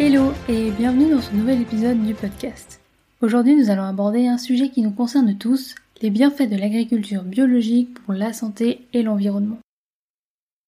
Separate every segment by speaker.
Speaker 1: Hello et bienvenue dans ce nouvel épisode du podcast. Aujourd'hui nous allons aborder un sujet qui nous concerne tous, les bienfaits de l'agriculture biologique pour la santé et l'environnement.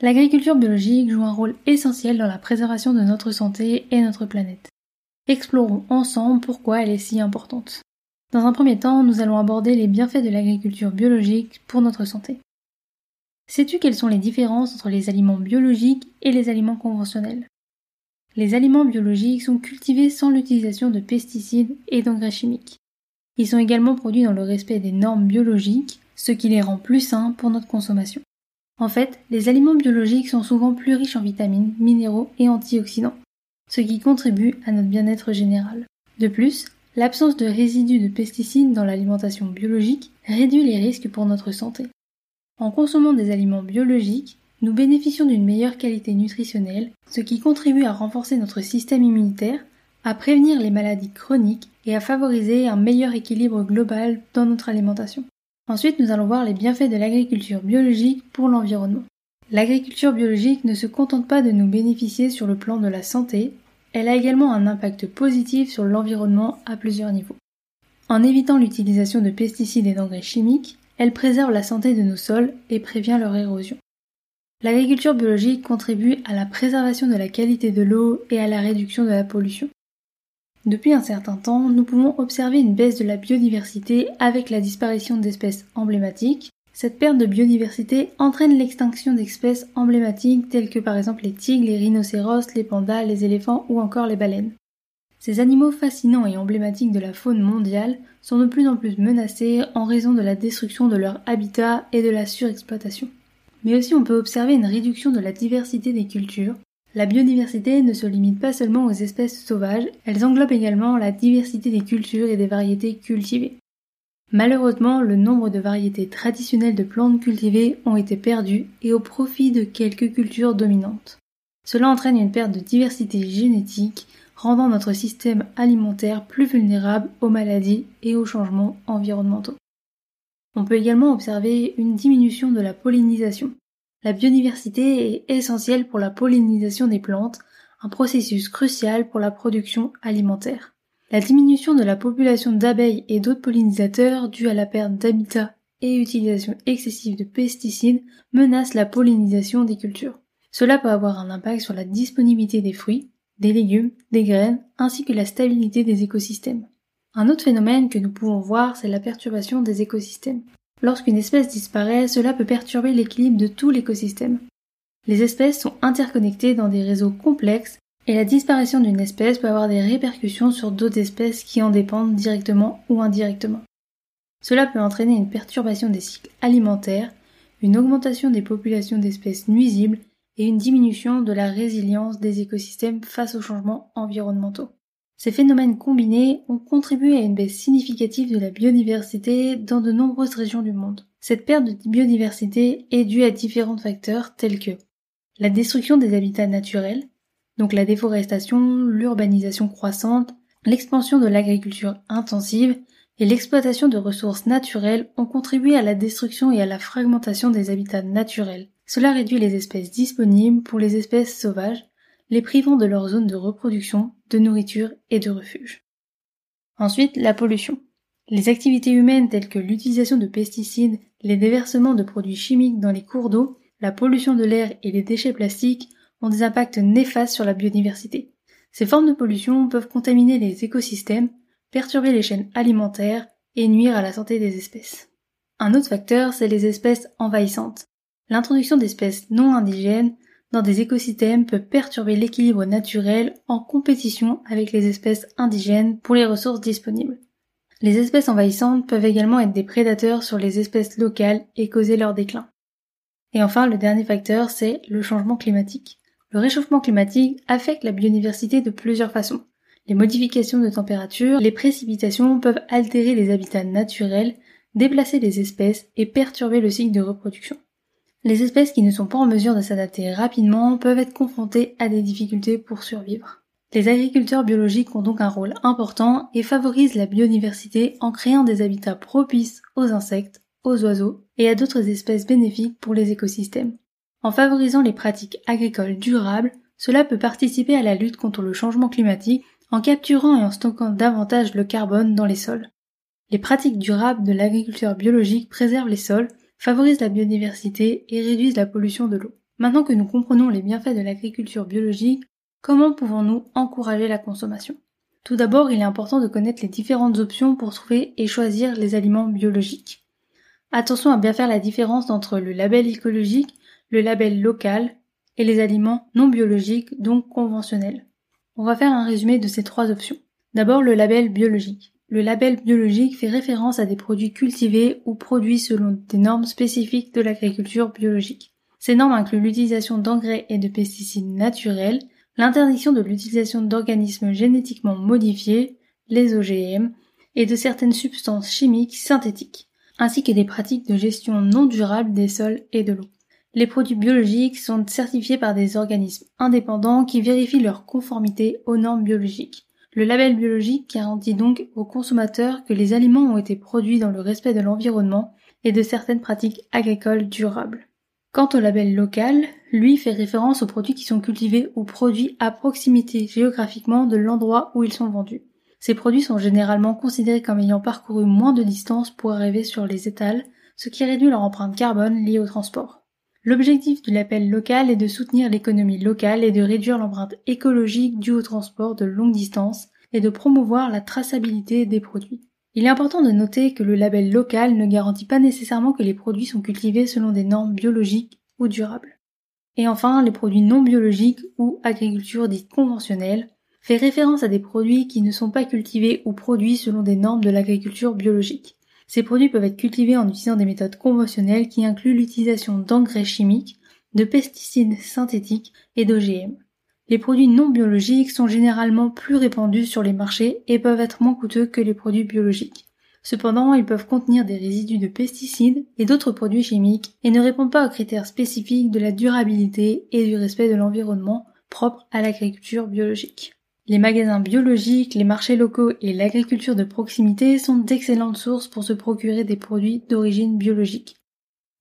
Speaker 1: L'agriculture biologique joue un rôle essentiel dans la préservation de notre santé et notre planète. Explorons ensemble pourquoi elle est si importante. Dans un premier temps, nous allons aborder les bienfaits de l'agriculture biologique pour notre santé. Sais-tu quelles sont les différences entre les aliments biologiques et les aliments conventionnels? Les aliments biologiques sont cultivés sans l'utilisation de pesticides et d'engrais chimiques. Ils sont également produits dans le respect des normes biologiques, ce qui les rend plus sains pour notre consommation. En fait, les aliments biologiques sont souvent plus riches en vitamines, minéraux et antioxydants, ce qui contribue à notre bien-être général. De plus, l'absence de résidus de pesticides dans l'alimentation biologique réduit les risques pour notre santé. En consommant des aliments biologiques, nous bénéficions d'une meilleure qualité nutritionnelle, ce qui contribue à renforcer notre système immunitaire, à prévenir les maladies chroniques et à favoriser un meilleur équilibre global dans notre alimentation. Ensuite, nous allons voir les bienfaits de l'agriculture biologique pour l'environnement. L'agriculture biologique ne se contente pas de nous bénéficier sur le plan de la santé, elle a également un impact positif sur l'environnement à plusieurs niveaux. En évitant l'utilisation de pesticides et d'engrais chimiques, elle préserve la santé de nos sols et prévient leur érosion. L'agriculture biologique contribue à la préservation de la qualité de l'eau et à la réduction de la pollution. Depuis un certain temps, nous pouvons observer une baisse de la biodiversité avec la disparition d'espèces emblématiques. Cette perte de biodiversité entraîne l'extinction d'espèces emblématiques telles que par exemple les tigres, les rhinocéros, les pandas, les éléphants ou encore les baleines. Ces animaux fascinants et emblématiques de la faune mondiale sont de plus en plus menacés en raison de la destruction de leur habitat et de la surexploitation mais aussi on peut observer une réduction de la diversité des cultures. La biodiversité ne se limite pas seulement aux espèces sauvages, elles englobent également la diversité des cultures et des variétés cultivées. Malheureusement, le nombre de variétés traditionnelles de plantes cultivées ont été perdues et au profit de quelques cultures dominantes. Cela entraîne une perte de diversité génétique, rendant notre système alimentaire plus vulnérable aux maladies et aux changements environnementaux. On peut également observer une diminution de la pollinisation. La biodiversité est essentielle pour la pollinisation des plantes, un processus crucial pour la production alimentaire. La diminution de la population d'abeilles et d'autres pollinisateurs due à la perte d'habitat et utilisation excessive de pesticides menace la pollinisation des cultures. Cela peut avoir un impact sur la disponibilité des fruits, des légumes, des graines, ainsi que la stabilité des écosystèmes. Un autre phénomène que nous pouvons voir, c'est la perturbation des écosystèmes. Lorsqu'une espèce disparaît, cela peut perturber l'équilibre de tout l'écosystème. Les espèces sont interconnectées dans des réseaux complexes et la disparition d'une espèce peut avoir des répercussions sur d'autres espèces qui en dépendent directement ou indirectement. Cela peut entraîner une perturbation des cycles alimentaires, une augmentation des populations d'espèces nuisibles et une diminution de la résilience des écosystèmes face aux changements environnementaux. Ces phénomènes combinés ont contribué à une baisse significative de la biodiversité dans de nombreuses régions du monde. Cette perte de biodiversité est due à différents facteurs tels que la destruction des habitats naturels, donc la déforestation, l'urbanisation croissante, l'expansion de l'agriculture intensive et l'exploitation de ressources naturelles ont contribué à la destruction et à la fragmentation des habitats naturels. Cela réduit les espèces disponibles pour les espèces sauvages les privant de leur zone de reproduction, de nourriture et de refuge. Ensuite, la pollution. Les activités humaines telles que l'utilisation de pesticides, les déversements de produits chimiques dans les cours d'eau, la pollution de l'air et les déchets plastiques ont des impacts néfastes sur la biodiversité. Ces formes de pollution peuvent contaminer les écosystèmes, perturber les chaînes alimentaires et nuire à la santé des espèces. Un autre facteur, c'est les espèces envahissantes. L'introduction d'espèces non indigènes dans des écosystèmes peut perturber l'équilibre naturel en compétition avec les espèces indigènes pour les ressources disponibles. Les espèces envahissantes peuvent également être des prédateurs sur les espèces locales et causer leur déclin. Et enfin, le dernier facteur, c'est le changement climatique. Le réchauffement climatique affecte la biodiversité de plusieurs façons. Les modifications de température, les précipitations peuvent altérer les habitats naturels, déplacer les espèces et perturber le cycle de reproduction. Les espèces qui ne sont pas en mesure de s'adapter rapidement peuvent être confrontées à des difficultés pour survivre. Les agriculteurs biologiques ont donc un rôle important et favorisent la biodiversité en créant des habitats propices aux insectes, aux oiseaux et à d'autres espèces bénéfiques pour les écosystèmes. En favorisant les pratiques agricoles durables, cela peut participer à la lutte contre le changement climatique en capturant et en stockant davantage le carbone dans les sols. Les pratiques durables de l'agriculture biologique préservent les sols, favorisent la biodiversité et réduisent la pollution de l'eau. Maintenant que nous comprenons les bienfaits de l'agriculture biologique, comment pouvons-nous encourager la consommation? Tout d'abord, il est important de connaître les différentes options pour trouver et choisir les aliments biologiques. Attention à bien faire la différence entre le label écologique, le label local et les aliments non biologiques, donc conventionnels. On va faire un résumé de ces trois options. D'abord le label biologique. Le label biologique fait référence à des produits cultivés ou produits selon des normes spécifiques de l'agriculture biologique. Ces normes incluent l'utilisation d'engrais et de pesticides naturels, l'interdiction de l'utilisation d'organismes génétiquement modifiés, les OGM, et de certaines substances chimiques synthétiques, ainsi que des pratiques de gestion non durable des sols et de l'eau. Les produits biologiques sont certifiés par des organismes indépendants qui vérifient leur conformité aux normes biologiques. Le label biologique garantit donc aux consommateurs que les aliments ont été produits dans le respect de l'environnement et de certaines pratiques agricoles durables. Quant au label local, lui fait référence aux produits qui sont cultivés ou produits à proximité géographiquement de l'endroit où ils sont vendus. Ces produits sont généralement considérés comme ayant parcouru moins de distance pour arriver sur les étals, ce qui réduit leur empreinte carbone liée au transport. L'objectif du label local est de soutenir l'économie locale et de réduire l'empreinte écologique due au transport de longue distance et de promouvoir la traçabilité des produits. Il est important de noter que le label local ne garantit pas nécessairement que les produits sont cultivés selon des normes biologiques ou durables. Et enfin, les produits non biologiques ou agriculture dite conventionnelle fait référence à des produits qui ne sont pas cultivés ou produits selon des normes de l'agriculture biologique. Ces produits peuvent être cultivés en utilisant des méthodes conventionnelles qui incluent l'utilisation d'engrais chimiques, de pesticides synthétiques et d'OGM. Les produits non biologiques sont généralement plus répandus sur les marchés et peuvent être moins coûteux que les produits biologiques. Cependant, ils peuvent contenir des résidus de pesticides et d'autres produits chimiques et ne répondent pas aux critères spécifiques de la durabilité et du respect de l'environnement propre à l'agriculture biologique. Les magasins biologiques, les marchés locaux et l'agriculture de proximité sont d'excellentes sources pour se procurer des produits d'origine biologique.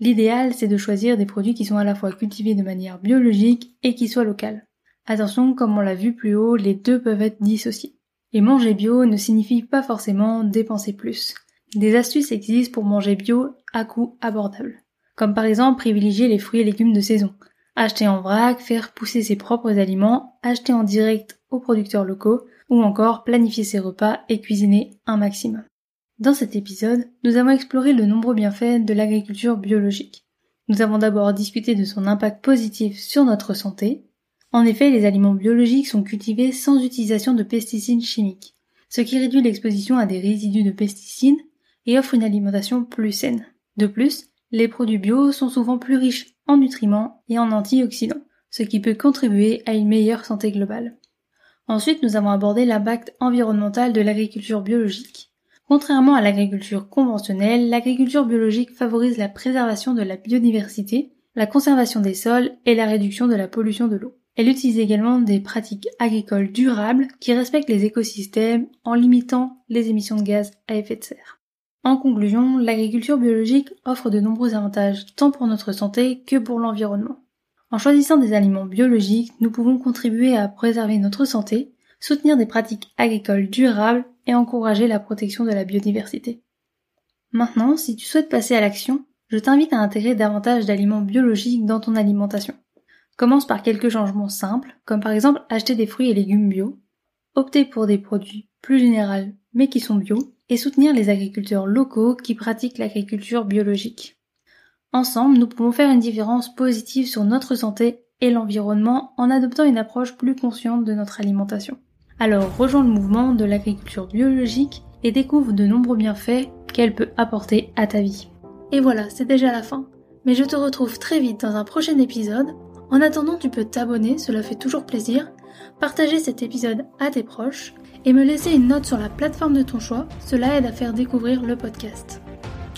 Speaker 1: L'idéal, c'est de choisir des produits qui sont à la fois cultivés de manière biologique et qui soient locales. Attention, comme on l'a vu plus haut, les deux peuvent être dissociés. Et manger bio ne signifie pas forcément dépenser plus. Des astuces existent pour manger bio à coût abordable. Comme par exemple privilégier les fruits et légumes de saison. Acheter en vrac, faire pousser ses propres aliments, acheter en direct aux producteurs locaux, ou encore planifier ses repas et cuisiner un maximum. Dans cet épisode, nous avons exploré le nombreux bienfaits de l'agriculture biologique. Nous avons d'abord discuté de son impact positif sur notre santé. En effet, les aliments biologiques sont cultivés sans utilisation de pesticides chimiques, ce qui réduit l'exposition à des résidus de pesticides et offre une alimentation plus saine. De plus, les produits bio sont souvent plus riches en nutriments et en antioxydants, ce qui peut contribuer à une meilleure santé globale. Ensuite, nous avons abordé l'impact environnemental de l'agriculture biologique. Contrairement à l'agriculture conventionnelle, l'agriculture biologique favorise la préservation de la biodiversité, la conservation des sols et la réduction de la pollution de l'eau. Elle utilise également des pratiques agricoles durables qui respectent les écosystèmes en limitant les émissions de gaz à effet de serre. En conclusion, l'agriculture biologique offre de nombreux avantages tant pour notre santé que pour l'environnement. En choisissant des aliments biologiques, nous pouvons contribuer à préserver notre santé, soutenir des pratiques agricoles durables et encourager la protection de la biodiversité. Maintenant, si tu souhaites passer à l'action, je t'invite à intégrer davantage d'aliments biologiques dans ton alimentation. Commence par quelques changements simples, comme par exemple acheter des fruits et légumes bio, opter pour des produits plus généraux mais qui sont bio, et soutenir les agriculteurs locaux qui pratiquent l'agriculture biologique. Ensemble, nous pouvons faire une différence positive sur notre santé et l'environnement en adoptant une approche plus consciente de notre alimentation. Alors rejoins le mouvement de l'agriculture biologique et découvre de nombreux bienfaits qu'elle peut apporter à ta vie. Et voilà, c'est déjà la fin. Mais je te retrouve très vite dans un prochain épisode. En attendant, tu peux t'abonner, cela fait toujours plaisir, partager cet épisode à tes proches et me laisser une note sur la plateforme de ton choix, cela aide à faire découvrir le podcast.